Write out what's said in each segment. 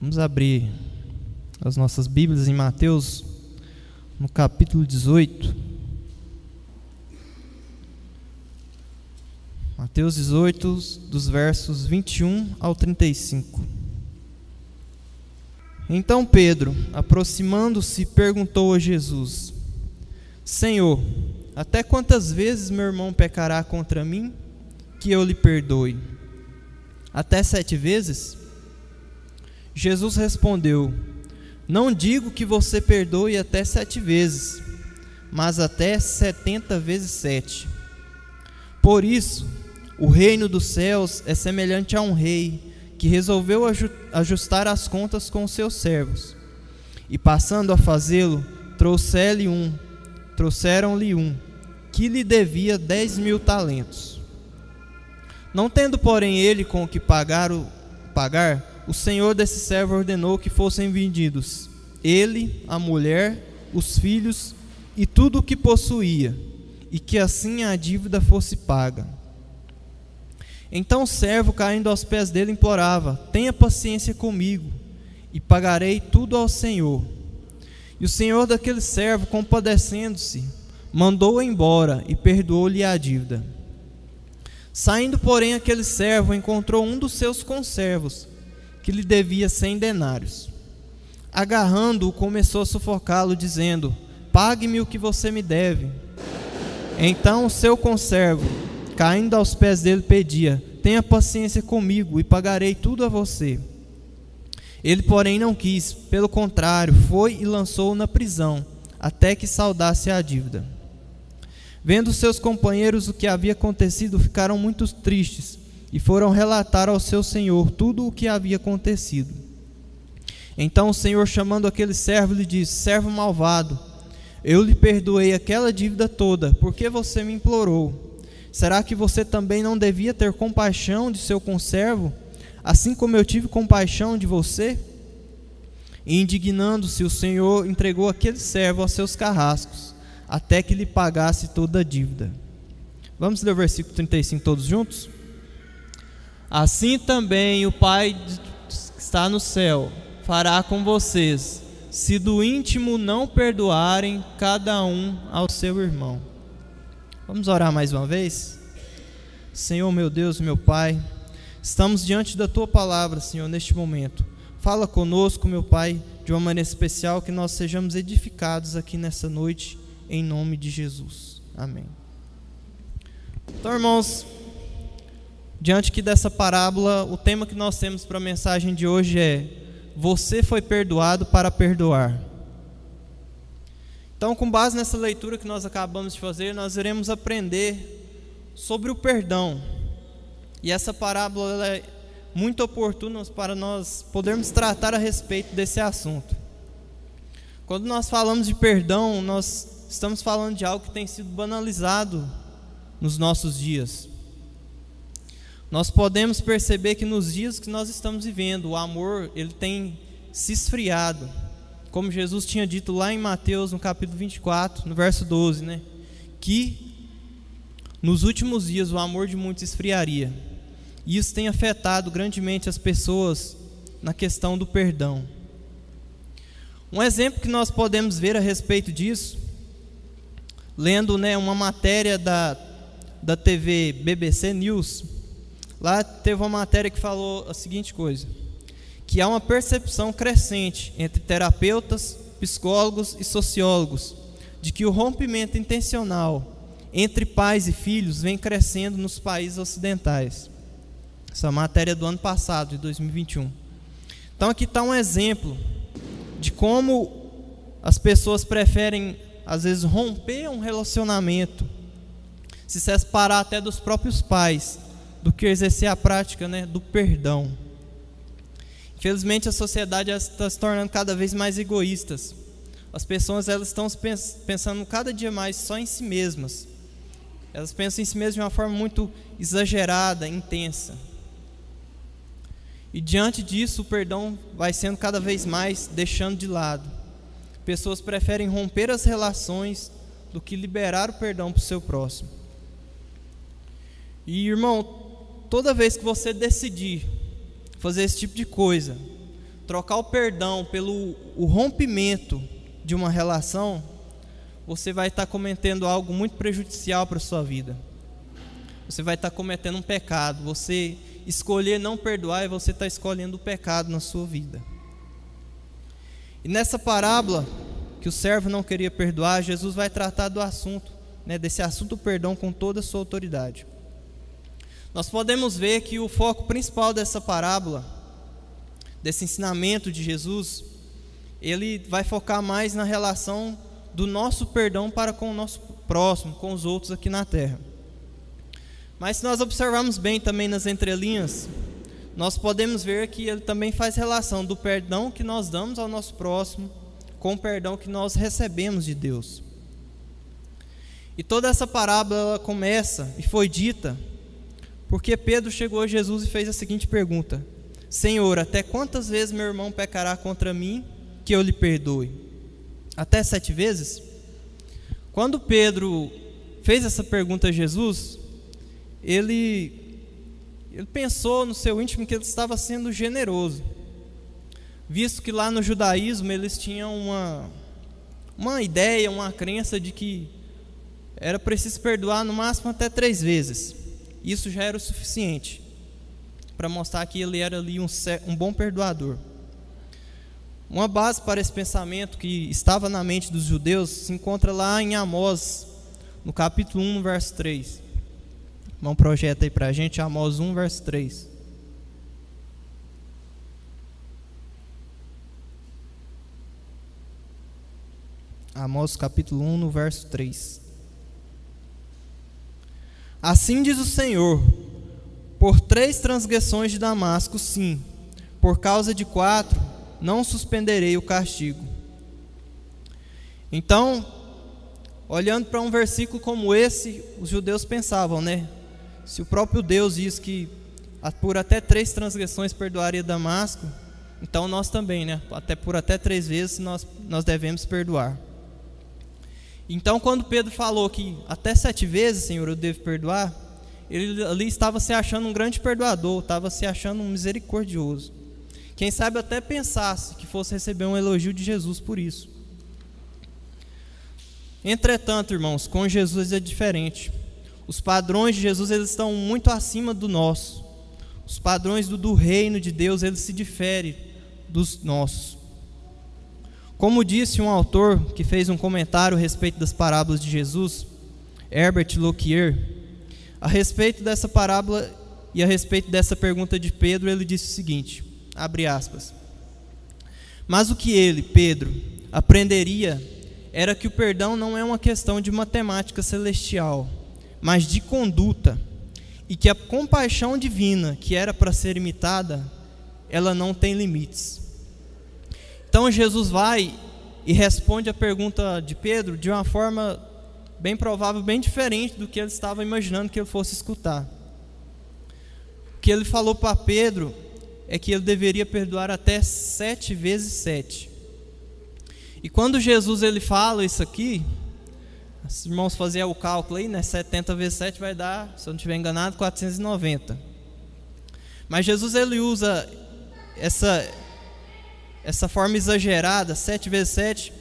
Vamos abrir as nossas Bíblias em Mateus, no capítulo 18. Mateus 18, dos versos 21 ao 35. Então Pedro, aproximando-se, perguntou a Jesus: Senhor, até quantas vezes meu irmão pecará contra mim, que eu lhe perdoe? Até sete vezes? Jesus respondeu: Não digo que você perdoe até sete vezes, mas até setenta vezes sete. Por isso, o reino dos céus é semelhante a um rei que resolveu ajustar as contas com seus servos. E passando a fazê-lo, trouxeram-lhe um, trouxeram-lhe um, que lhe devia dez mil talentos. Não tendo, porém, ele com o que pagar, o, pagar, o senhor desse servo ordenou que fossem vendidos ele, a mulher, os filhos e tudo o que possuía, e que assim a dívida fosse paga. Então o servo, caindo aos pés dele, implorava: Tenha paciência comigo, e pagarei tudo ao Senhor. E o senhor daquele servo, compadecendo-se, mandou-o embora e perdoou-lhe a dívida. Saindo, porém, aquele servo encontrou um dos seus conservos, que lhe devia cem denários. Agarrando-o, começou a sufocá-lo, dizendo: Pague-me o que você me deve. Então o seu conservo, caindo aos pés dele, pedia: Tenha paciência comigo e pagarei tudo a você. Ele, porém, não quis, pelo contrário, foi e lançou-o na prisão, até que saudasse a dívida. Vendo seus companheiros o que havia acontecido, ficaram muito tristes e foram relatar ao seu senhor tudo o que havia acontecido. Então o senhor, chamando aquele servo, lhe disse: Servo malvado, eu lhe perdoei aquela dívida toda, porque você me implorou. Será que você também não devia ter compaixão de seu conservo, assim como eu tive compaixão de você? E indignando-se, o Senhor entregou aquele servo aos seus carrascos, até que lhe pagasse toda a dívida. Vamos ler o versículo 35 todos juntos? Assim também o Pai que está no céu fará com vocês, se do íntimo não perdoarem cada um ao seu irmão. Vamos orar mais uma vez? Senhor, meu Deus, meu Pai, estamos diante da tua palavra, Senhor, neste momento. Fala conosco, meu Pai, de uma maneira especial, que nós sejamos edificados aqui nessa noite, em nome de Jesus. Amém. Então, irmãos, diante aqui dessa parábola, o tema que nós temos para a mensagem de hoje é: Você foi perdoado para perdoar. Então, com base nessa leitura que nós acabamos de fazer, nós iremos aprender sobre o perdão. E essa parábola é muito oportuna para nós podermos tratar a respeito desse assunto. Quando nós falamos de perdão, nós estamos falando de algo que tem sido banalizado nos nossos dias. Nós podemos perceber que nos dias que nós estamos vivendo, o amor ele tem se esfriado como Jesus tinha dito lá em Mateus, no capítulo 24, no verso 12, né? Que nos últimos dias o amor de muitos esfriaria. E isso tem afetado grandemente as pessoas na questão do perdão. Um exemplo que nós podemos ver a respeito disso, lendo né, uma matéria da, da TV BBC News, lá teve uma matéria que falou a seguinte coisa que há uma percepção crescente entre terapeutas, psicólogos e sociólogos de que o rompimento intencional entre pais e filhos vem crescendo nos países ocidentais. Essa matéria é do ano passado, de 2021. Então aqui está um exemplo de como as pessoas preferem, às vezes, romper um relacionamento, se separar até dos próprios pais, do que exercer a prática né, do perdão. Infelizmente a sociedade está se tornando cada vez mais egoístas. As pessoas elas estão pensando cada dia mais só em si mesmas. Elas pensam em si mesmas de uma forma muito exagerada, intensa. E diante disso, o perdão vai sendo cada vez mais deixando de lado. Pessoas preferem romper as relações do que liberar o perdão para o seu próximo. E irmão, toda vez que você decidir fazer esse tipo de coisa. trocar o perdão pelo o rompimento de uma relação, você vai estar cometendo algo muito prejudicial para a sua vida. Você vai estar cometendo um pecado. Você escolher não perdoar e você está escolhendo o pecado na sua vida. E nessa parábola que o servo não queria perdoar, Jesus vai tratar do assunto, né, desse assunto do perdão com toda a sua autoridade. Nós podemos ver que o foco principal dessa parábola, desse ensinamento de Jesus, ele vai focar mais na relação do nosso perdão para com o nosso próximo, com os outros aqui na terra. Mas se nós observarmos bem também nas entrelinhas, nós podemos ver que ele também faz relação do perdão que nós damos ao nosso próximo com o perdão que nós recebemos de Deus. E toda essa parábola começa e foi dita porque Pedro chegou a Jesus e fez a seguinte pergunta: Senhor, até quantas vezes meu irmão pecará contra mim que eu lhe perdoe? Até sete vezes? Quando Pedro fez essa pergunta a Jesus, ele, ele pensou no seu íntimo que ele estava sendo generoso, visto que lá no judaísmo eles tinham uma, uma ideia, uma crença de que era preciso perdoar no máximo até três vezes. Isso já era o suficiente para mostrar que ele era ali um, um bom perdoador. Uma base para esse pensamento que estava na mente dos judeus se encontra lá em Amós, no capítulo 1, verso 3. Um projeto aí para a gente, Amós 1, verso 3. Amós capítulo 1, no verso 3. Assim diz o Senhor: por três transgressões de Damasco, sim, por causa de quatro, não suspenderei o castigo. Então, olhando para um versículo como esse, os judeus pensavam, né? Se o próprio Deus diz que por até três transgressões perdoaria Damasco, então nós também, né? Até por até três vezes nós, nós devemos perdoar. Então, quando Pedro falou que até sete vezes, Senhor, eu devo perdoar, ele ali estava se achando um grande perdoador, estava se achando um misericordioso. Quem sabe até pensasse que fosse receber um elogio de Jesus por isso. Entretanto, irmãos, com Jesus é diferente. Os padrões de Jesus eles estão muito acima do nosso. Os padrões do, do reino de Deus eles se diferem dos nossos. Como disse um autor que fez um comentário a respeito das parábolas de Jesus, Herbert Lockyer, a respeito dessa parábola e a respeito dessa pergunta de Pedro, ele disse o seguinte: abre aspas. Mas o que ele, Pedro, aprenderia era que o perdão não é uma questão de matemática celestial, mas de conduta, e que a compaixão divina, que era para ser imitada, ela não tem limites. Então Jesus vai e responde a pergunta de Pedro de uma forma bem provável, bem diferente do que ele estava imaginando que ele fosse escutar. O que ele falou para Pedro é que ele deveria perdoar até sete vezes sete. E quando Jesus ele fala isso aqui, os irmãos faziam o cálculo aí, né? 70 vezes 7 vai dar, se eu não estiver enganado, 490. Mas Jesus ele usa essa essa forma exagerada, 7 vezes 7,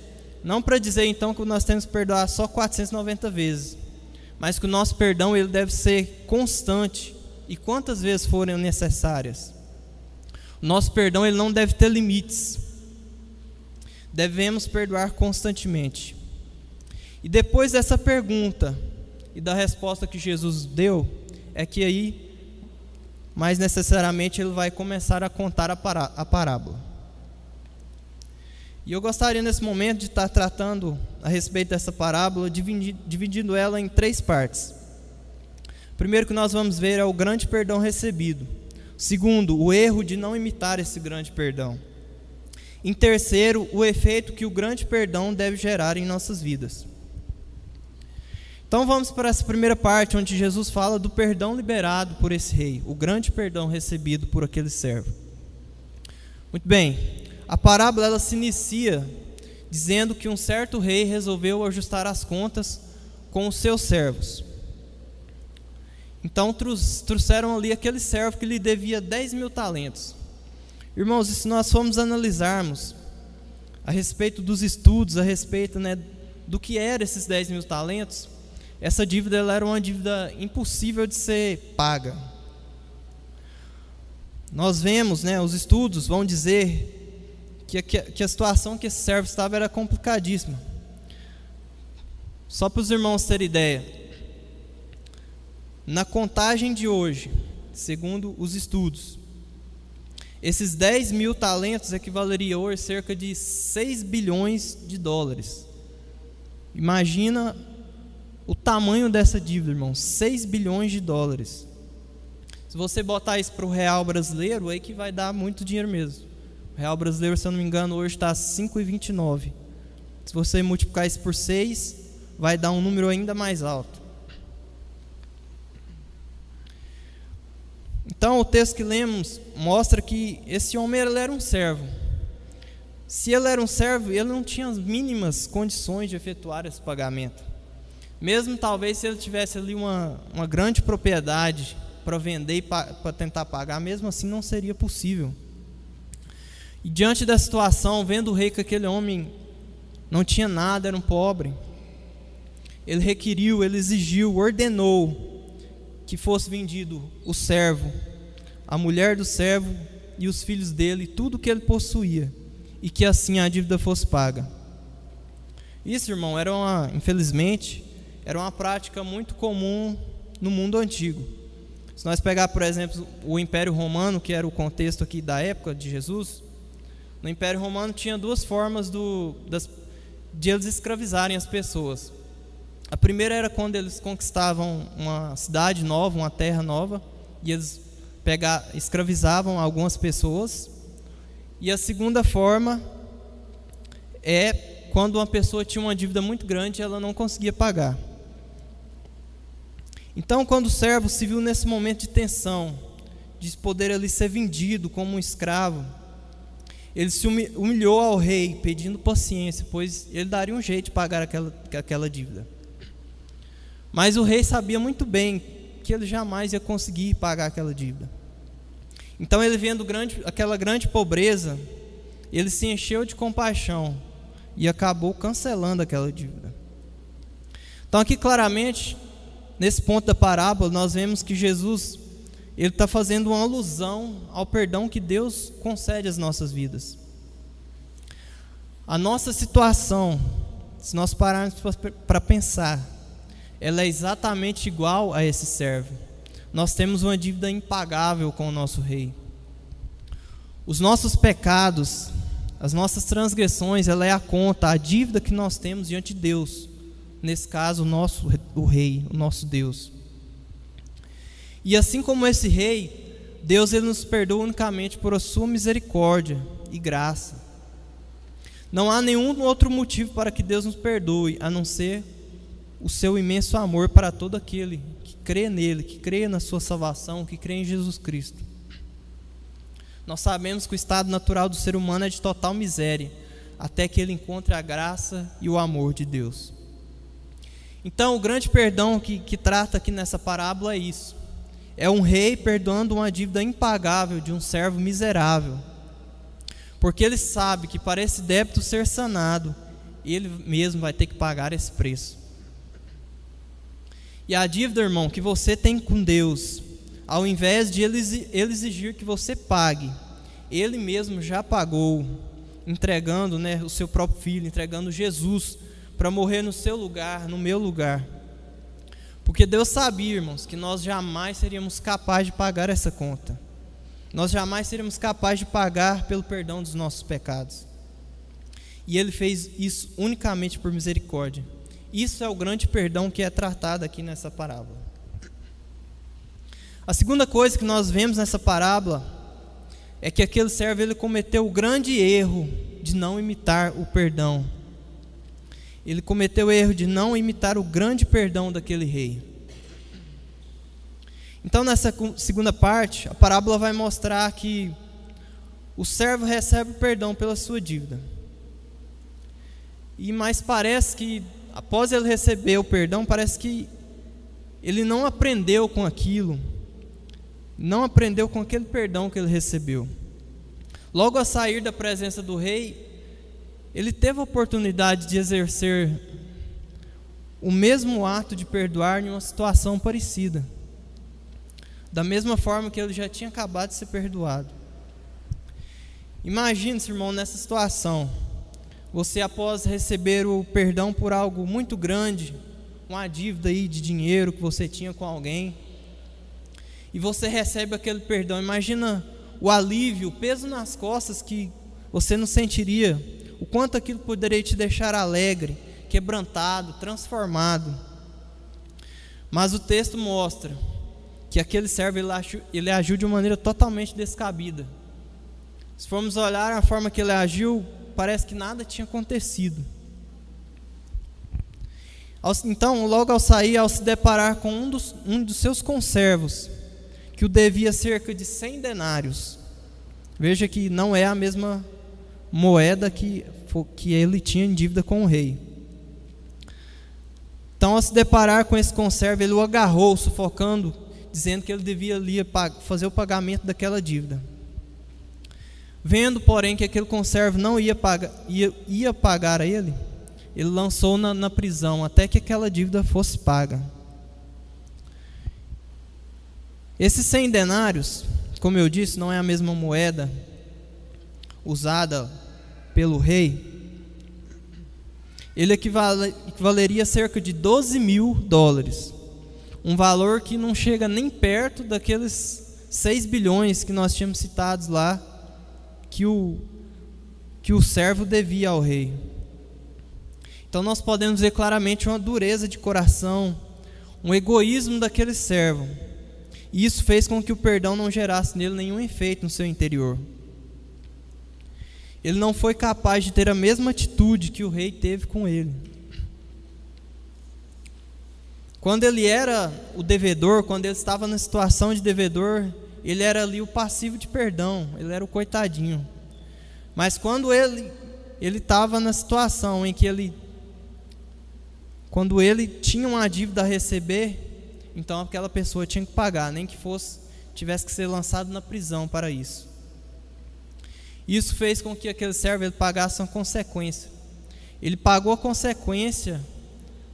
não para dizer então que nós temos que perdoar só 490 vezes, mas que o nosso perdão ele deve ser constante e quantas vezes forem necessárias. O nosso perdão ele não deve ter limites. Devemos perdoar constantemente. E depois dessa pergunta e da resposta que Jesus deu, é que aí mais necessariamente ele vai começar a contar a, parábola. E eu gostaria nesse momento de estar tratando a respeito dessa parábola, dividindo ela em três partes. Primeiro que nós vamos ver é o grande perdão recebido. Segundo, o erro de não imitar esse grande perdão. Em terceiro, o efeito que o grande perdão deve gerar em nossas vidas. Então vamos para essa primeira parte, onde Jesus fala do perdão liberado por esse rei, o grande perdão recebido por aquele servo. Muito bem, a parábola ela se inicia dizendo que um certo rei resolveu ajustar as contas com os seus servos. Então trouxeram ali aquele servo que lhe devia 10 mil talentos. Irmãos, e se nós formos analisarmos a respeito dos estudos, a respeito né, do que eram esses 10 mil talentos, essa dívida ela era uma dívida impossível de ser paga. Nós vemos, né, os estudos vão dizer que, que, que a situação que esse servo estava era complicadíssima. Só para os irmãos terem ideia, na contagem de hoje, segundo os estudos, esses 10 mil talentos equivaleriam hoje cerca de 6 bilhões de dólares. Imagina o tamanho dessa dívida, irmão: 6 bilhões de dólares. Se você botar isso para o real brasileiro, aí que vai dar muito dinheiro mesmo. Real brasileiro, se eu não me engano, hoje está 5,29. Se você multiplicar isso por 6, vai dar um número ainda mais alto. Então, o texto que lemos mostra que esse homem era um servo. Se ele era um servo, ele não tinha as mínimas condições de efetuar esse pagamento. Mesmo talvez se ele tivesse ali uma, uma grande propriedade para vender e para tentar pagar, mesmo assim não seria possível. E diante da situação, vendo o rei que aquele homem não tinha nada, era um pobre, ele requeriu, ele exigiu, ordenou que fosse vendido o servo, a mulher do servo e os filhos dele, tudo que ele possuía, e que assim a dívida fosse paga. Isso, irmão, era uma, infelizmente, era uma prática muito comum no mundo antigo. Se nós pegar, por exemplo, o Império Romano, que era o contexto aqui da época de Jesus, no Império Romano tinha duas formas do, das, de eles escravizarem as pessoas. A primeira era quando eles conquistavam uma cidade nova, uma terra nova, e eles pegar, escravizavam algumas pessoas. E a segunda forma é quando uma pessoa tinha uma dívida muito grande e ela não conseguia pagar. Então, quando o servo se viu nesse momento de tensão, de poder ali ser vendido como um escravo, ele se humilhou ao rei, pedindo paciência, pois ele daria um jeito de pagar aquela, aquela dívida. Mas o rei sabia muito bem que ele jamais ia conseguir pagar aquela dívida. Então ele vendo grande, aquela grande pobreza, ele se encheu de compaixão e acabou cancelando aquela dívida. Então aqui claramente, nesse ponto da parábola, nós vemos que Jesus ele está fazendo uma alusão ao perdão que Deus concede às nossas vidas. A nossa situação, se nós pararmos para pensar, ela é exatamente igual a esse servo. Nós temos uma dívida impagável com o nosso rei. Os nossos pecados, as nossas transgressões, ela é a conta, a dívida que nós temos diante de Deus. Nesse caso, o nosso o rei, o nosso Deus. E assim como esse rei, Deus ele nos perdoa unicamente por a sua misericórdia e graça. Não há nenhum outro motivo para que Deus nos perdoe a não ser o seu imenso amor para todo aquele que crê nele, que crê na sua salvação, que crê em Jesus Cristo. Nós sabemos que o estado natural do ser humano é de total miséria, até que ele encontre a graça e o amor de Deus. Então, o grande perdão que, que trata aqui nessa parábola é isso: é um rei perdoando uma dívida impagável de um servo miserável, porque ele sabe que para esse débito ser sanado, ele mesmo vai ter que pagar esse preço. E a dívida, irmão, que você tem com Deus, ao invés de ele exigir que você pague, ele mesmo já pagou, entregando né, o seu próprio filho, entregando Jesus para morrer no seu lugar, no meu lugar. Porque Deus sabia, irmãos, que nós jamais seríamos capazes de pagar essa conta. Nós jamais seríamos capazes de pagar pelo perdão dos nossos pecados. E Ele fez isso unicamente por misericórdia. Isso é o grande perdão que é tratado aqui nessa parábola. A segunda coisa que nós vemos nessa parábola é que aquele servo ele cometeu o grande erro de não imitar o perdão. Ele cometeu o erro de não imitar o grande perdão daquele rei. Então, nessa segunda parte, a parábola vai mostrar que o servo recebe o perdão pela sua dívida. E mais parece que após ele receber o perdão, parece que ele não aprendeu com aquilo, não aprendeu com aquele perdão que ele recebeu. Logo a sair da presença do rei, ele teve a oportunidade de exercer o mesmo ato de perdoar em uma situação parecida. Da mesma forma que ele já tinha acabado de ser perdoado. Imagine-se, irmão, nessa situação. Você, após receber o perdão por algo muito grande, uma dívida aí de dinheiro que você tinha com alguém, e você recebe aquele perdão. Imagina o alívio, o peso nas costas que você não sentiria, o quanto aquilo poderia te deixar alegre, quebrantado, transformado. Mas o texto mostra que aquele servo ele, agiu, de uma maneira totalmente descabida. Se formos olhar a forma que ele agiu, parece que nada tinha acontecido. Então, logo ao sair, ao se deparar com um dos, um dos seus conservos, que o devia cerca de 100 denários, veja que não é a mesma moeda que, que ele tinha em dívida com o rei. Então, ao se deparar com esse conservo, ele o agarrou, sufocando, dizendo que ele devia ali fazer o pagamento daquela dívida. Vendo, porém, que aquele conservo não ia pagar, ia, ia pagar a ele, ele lançou na, na prisão até que aquela dívida fosse paga. Esses 100 denários, como eu disse, não é a mesma moeda usada pelo rei. Ele equivale, equivaleria a cerca de 12 mil dólares. Um valor que não chega nem perto daqueles 6 bilhões que nós tínhamos citados lá que o, que o servo devia ao rei. Então nós podemos ver claramente uma dureza de coração, um egoísmo daquele servo. E isso fez com que o perdão não gerasse nele nenhum efeito no seu interior. Ele não foi capaz de ter a mesma atitude que o rei teve com ele. Quando ele era o devedor, quando ele estava na situação de devedor, ele era ali o passivo de perdão, ele era o coitadinho. Mas quando ele ele estava na situação em que ele quando ele tinha uma dívida a receber, então aquela pessoa tinha que pagar, nem que fosse tivesse que ser lançado na prisão para isso. Isso fez com que aquele servo pagasse uma consequência. Ele pagou a consequência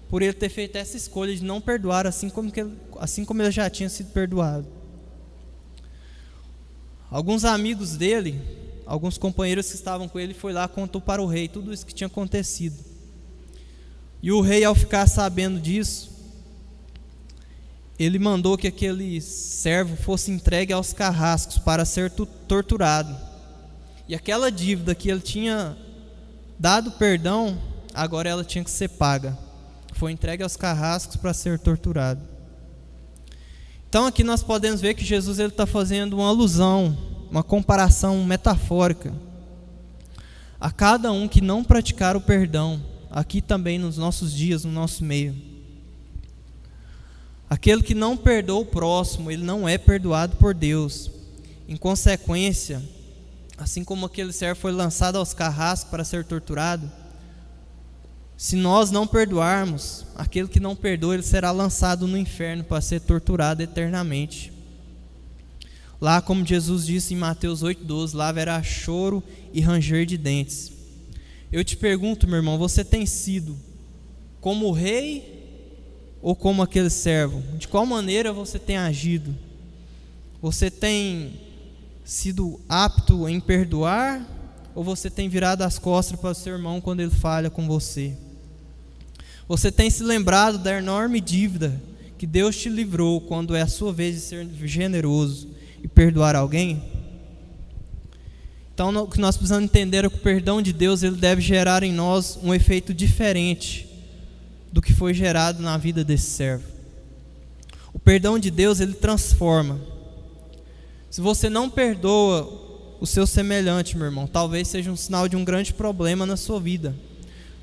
por ele ter feito essa escolha de não perdoar, assim como, que assim como ele já tinha sido perdoado. Alguns amigos dele, alguns companheiros que estavam com ele, foi lá contou para o rei tudo isso que tinha acontecido. E o rei, ao ficar sabendo disso, ele mandou que aquele servo fosse entregue aos carrascos para ser torturado. E aquela dívida que ele tinha dado perdão, agora ela tinha que ser paga. Foi entregue aos carrascos para ser torturado. Então aqui nós podemos ver que Jesus ele está fazendo uma alusão, uma comparação metafórica a cada um que não praticar o perdão, aqui também nos nossos dias, no nosso meio. Aquele que não perdoa o próximo, ele não é perdoado por Deus. Em consequência, assim como aquele servo foi lançado aos carrascos para ser torturado, se nós não perdoarmos, aquele que não perdoa, ele será lançado no inferno para ser torturado eternamente. Lá, como Jesus disse em Mateus 8,12, lá haverá choro e ranger de dentes. Eu te pergunto, meu irmão, você tem sido como rei ou como aquele servo? De qual maneira você tem agido? Você tem sido apto em perdoar ou você tem virado as costas para o seu irmão quando ele falha com você? Você tem se lembrado da enorme dívida que Deus te livrou quando é a sua vez de ser generoso e perdoar alguém? Então, o que nós precisamos entender é que o perdão de Deus ele deve gerar em nós um efeito diferente do que foi gerado na vida desse servo. O perdão de Deus ele transforma. Se você não perdoa o seu semelhante, meu irmão, talvez seja um sinal de um grande problema na sua vida.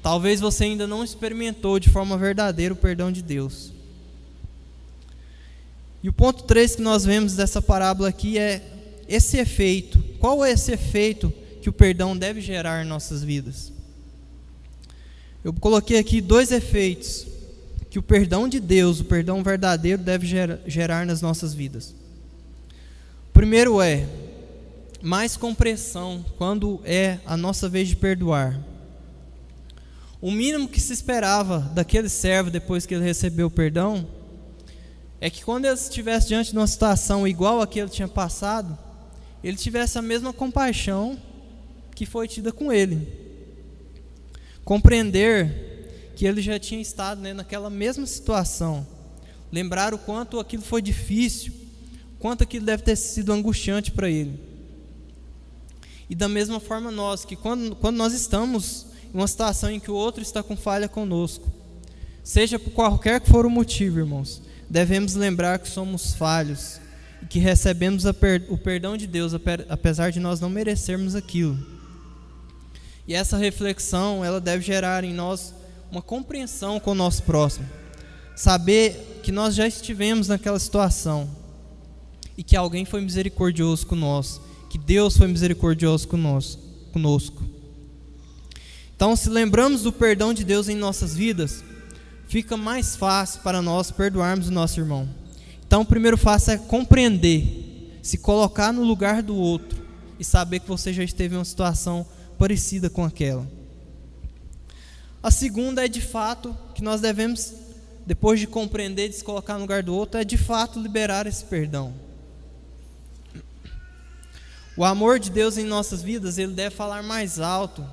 Talvez você ainda não experimentou de forma verdadeira o perdão de Deus. E o ponto 3 que nós vemos dessa parábola aqui é esse efeito. Qual é esse efeito que o perdão deve gerar em nossas vidas? Eu coloquei aqui dois efeitos que o perdão de Deus, o perdão verdadeiro, deve gerar nas nossas vidas. Primeiro é mais compreensão quando é a nossa vez de perdoar. O mínimo que se esperava daquele servo depois que ele recebeu o perdão é que quando ele estivesse diante de uma situação igual a que ele tinha passado, ele tivesse a mesma compaixão que foi tida com ele. Compreender que ele já tinha estado né, naquela mesma situação. Lembrar o quanto aquilo foi difícil, quanto aquilo deve ter sido angustiante para ele. E da mesma forma nós, que quando, quando nós estamos em uma situação em que o outro está com falha conosco, seja por qualquer que for o motivo, irmãos, devemos lembrar que somos falhos e que recebemos per, o perdão de Deus, apesar de nós não merecermos aquilo. E essa reflexão, ela deve gerar em nós uma compreensão com o nosso próximo. Saber que nós já estivemos naquela situação e que alguém foi misericordioso conosco, que Deus foi misericordioso conosco. Então, se lembramos do perdão de Deus em nossas vidas, fica mais fácil para nós perdoarmos o nosso irmão. Então, o primeiro passo é compreender, se colocar no lugar do outro e saber que você já esteve em uma situação parecida com aquela. A segunda é de fato que nós devemos, depois de compreender, de se colocar no lugar do outro, é de fato liberar esse perdão. O amor de Deus em nossas vidas, ele deve falar mais alto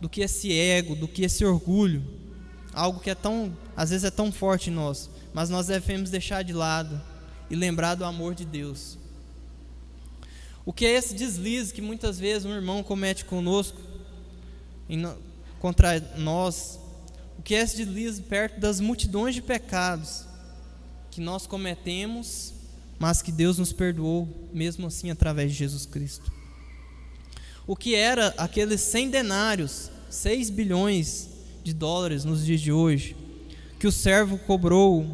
do que esse ego, do que esse orgulho, algo que é tão, às vezes é tão forte em nós, mas nós devemos deixar de lado e lembrar do amor de Deus. O que é esse deslize que muitas vezes um irmão comete conosco, em, contra nós? O que é esse deslize perto das multidões de pecados que nós cometemos mas que Deus nos perdoou mesmo assim através de Jesus Cristo. O que era aqueles 100 denários, 6 bilhões de dólares nos dias de hoje, que o servo cobrou,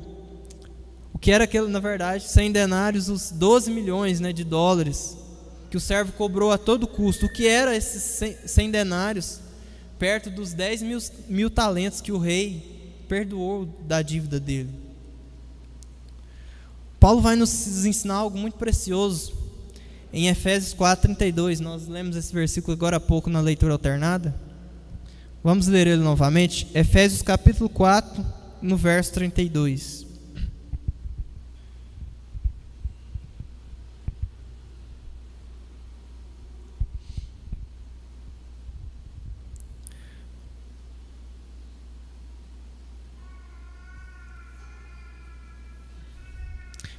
o que era aquele, na verdade, 100 denários, os 12 milhões né, de dólares, que o servo cobrou a todo custo, o que era esses 100 denários, perto dos 10 mil, mil talentos que o rei perdoou da dívida dele. Paulo vai nos ensinar algo muito precioso em Efésios 4:32. Nós lemos esse versículo agora há pouco na leitura alternada. Vamos ler ele novamente. Efésios capítulo 4, no verso 32.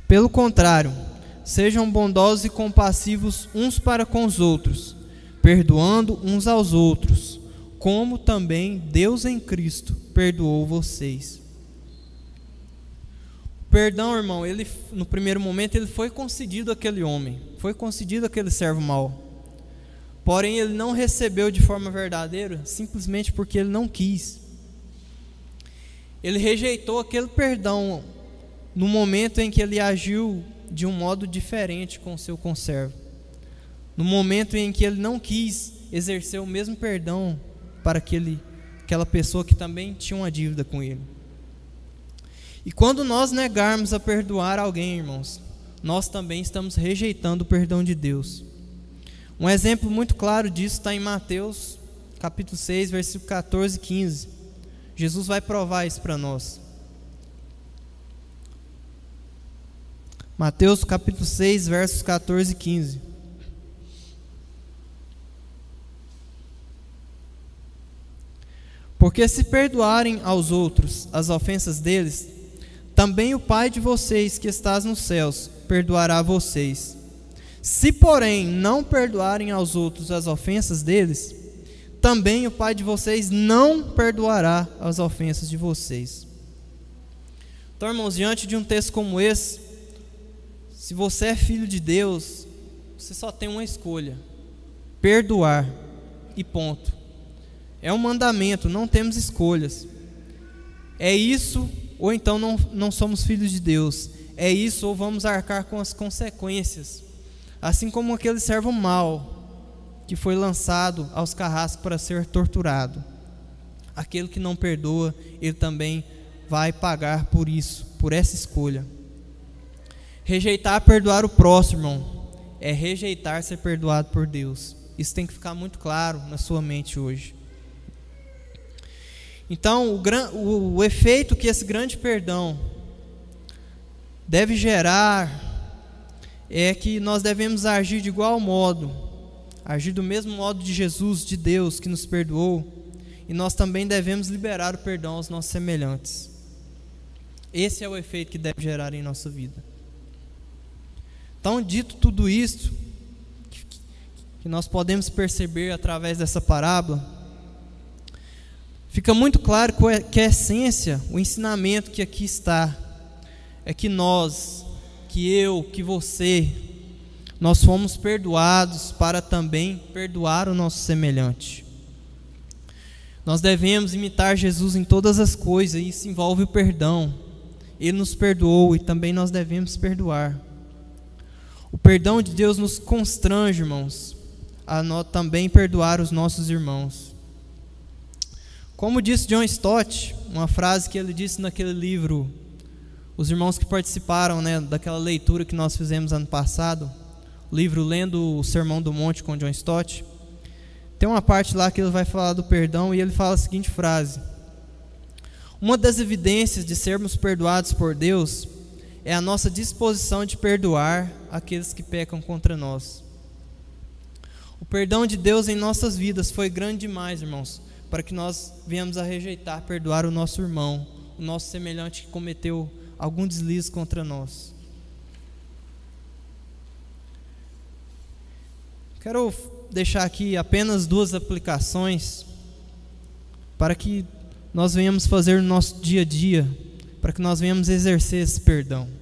Pelo contrário, sejam bondosos e compassivos uns para com os outros, perdoando uns aos outros, como também Deus em Cristo perdoou vocês. Perdão, irmão, ele no primeiro momento ele foi concedido àquele homem, foi concedido àquele servo mau. Porém, ele não recebeu de forma verdadeira, simplesmente porque ele não quis. Ele rejeitou aquele perdão no momento em que ele agiu de um modo diferente com o seu conservo. No momento em que ele não quis exercer o mesmo perdão para aquele, aquela pessoa que também tinha uma dívida com ele. E quando nós negarmos a perdoar alguém, irmãos, nós também estamos rejeitando o perdão de Deus. Um exemplo muito claro disso está em Mateus, capítulo 6, versículo 14 e 15. Jesus vai provar isso para nós. Mateus capítulo 6, versos 14 e 15. Porque se perdoarem aos outros as ofensas deles, também o Pai de vocês que estás nos céus perdoará vocês. Se, porém, não perdoarem aos outros as ofensas deles, também o Pai de vocês não perdoará as ofensas de vocês. Então, irmãos, diante de um texto como esse, se você é filho de Deus, você só tem uma escolha: perdoar e ponto. É um mandamento, não temos escolhas. É isso ou então não, não somos filhos de Deus. É isso ou vamos arcar com as consequências. Assim como aquele servo mau que foi lançado aos carrascos para ser torturado. Aquele que não perdoa, ele também vai pagar por isso, por essa escolha. Rejeitar perdoar o próximo, irmão, é rejeitar ser perdoado por Deus. Isso tem que ficar muito claro na sua mente hoje. Então, o, o, o efeito que esse grande perdão deve gerar é que nós devemos agir de igual modo, agir do mesmo modo de Jesus, de Deus, que nos perdoou, e nós também devemos liberar o perdão aos nossos semelhantes. Esse é o efeito que deve gerar em nossa vida. Então, dito tudo isto, que nós podemos perceber através dessa parábola, fica muito claro que a essência, o ensinamento que aqui está, é que nós, que eu, que você, nós fomos perdoados para também perdoar o nosso semelhante. Nós devemos imitar Jesus em todas as coisas, e isso envolve o perdão. Ele nos perdoou e também nós devemos perdoar. O perdão de Deus nos constrange, irmãos, a também perdoar os nossos irmãos. Como disse John Stott, uma frase que ele disse naquele livro, os irmãos que participaram né, daquela leitura que nós fizemos ano passado, o livro Lendo o Sermão do Monte com John Stott, tem uma parte lá que ele vai falar do perdão e ele fala a seguinte frase: Uma das evidências de sermos perdoados por Deus é a nossa disposição de perdoar aqueles que pecam contra nós. O perdão de Deus em nossas vidas foi grande demais, irmãos, para que nós venhamos a rejeitar, perdoar o nosso irmão, o nosso semelhante que cometeu algum deslize contra nós. Quero deixar aqui apenas duas aplicações para que nós venhamos fazer no nosso dia a dia, para que nós venhamos exercer esse perdão.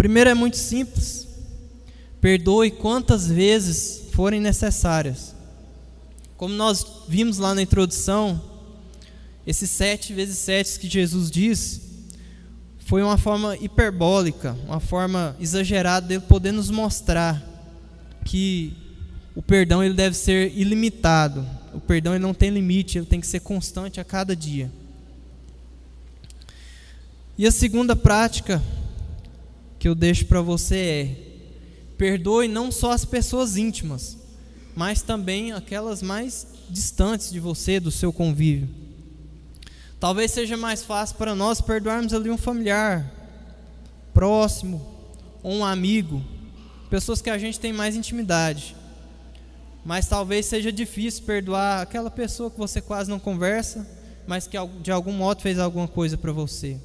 A primeira é muito simples. Perdoe quantas vezes forem necessárias. Como nós vimos lá na introdução, esses sete vezes sete que Jesus disse foi uma forma hiperbólica, uma forma exagerada dele poder nos mostrar que o perdão ele deve ser ilimitado. O perdão ele não tem limite, ele tem que ser constante a cada dia. E a segunda prática que eu deixo para você é: perdoe não só as pessoas íntimas, mas também aquelas mais distantes de você, do seu convívio. Talvez seja mais fácil para nós perdoarmos ali um familiar próximo ou um amigo, pessoas que a gente tem mais intimidade. Mas talvez seja difícil perdoar aquela pessoa que você quase não conversa, mas que de algum modo fez alguma coisa para você.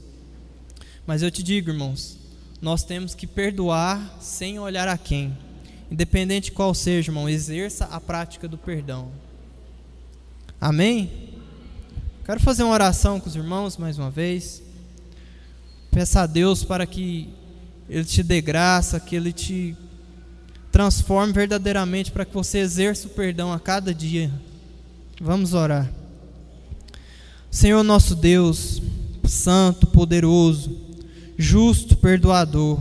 Mas eu te digo, irmãos, nós temos que perdoar sem olhar a quem. Independente de qual seja, irmão, exerça a prática do perdão. Amém? Quero fazer uma oração com os irmãos mais uma vez. Peça a Deus para que Ele te dê graça, que Ele te transforme verdadeiramente para que você exerça o perdão a cada dia. Vamos orar. Senhor nosso Deus, Santo, poderoso, justo, perdoador.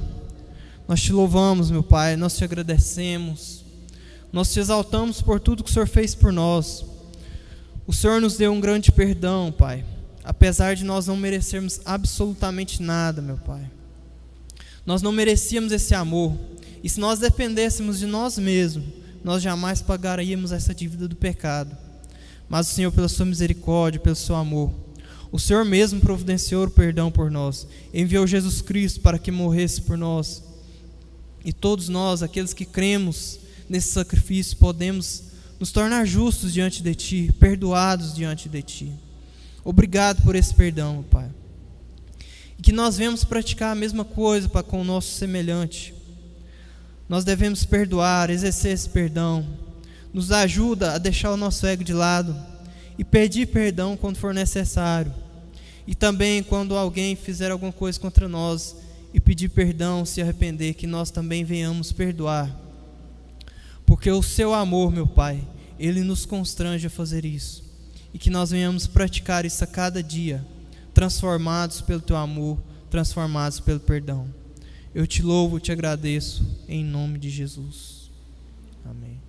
Nós te louvamos, meu Pai, nós te agradecemos, nós te exaltamos por tudo que o Senhor fez por nós. O Senhor nos deu um grande perdão, Pai, apesar de nós não merecermos absolutamente nada, meu Pai. Nós não merecíamos esse amor, e se nós dependêssemos de nós mesmos, nós jamais pagaríamos essa dívida do pecado. Mas o Senhor, pela sua misericórdia, pelo seu amor, o Senhor mesmo providenciou o perdão por nós, enviou Jesus Cristo para que morresse por nós. E todos nós, aqueles que cremos nesse sacrifício, podemos nos tornar justos diante de Ti, perdoados diante de Ti. Obrigado por esse perdão, Pai. E que nós vemos praticar a mesma coisa para com o nosso semelhante. Nós devemos perdoar, exercer esse perdão. Nos ajuda a deixar o nosso ego de lado e pedir perdão quando for necessário e também quando alguém fizer alguma coisa contra nós e pedir perdão, se arrepender, que nós também venhamos perdoar. Porque o seu amor, meu Pai, ele nos constrange a fazer isso. E que nós venhamos praticar isso a cada dia, transformados pelo teu amor, transformados pelo perdão. Eu te louvo, te agradeço, em nome de Jesus. Amém.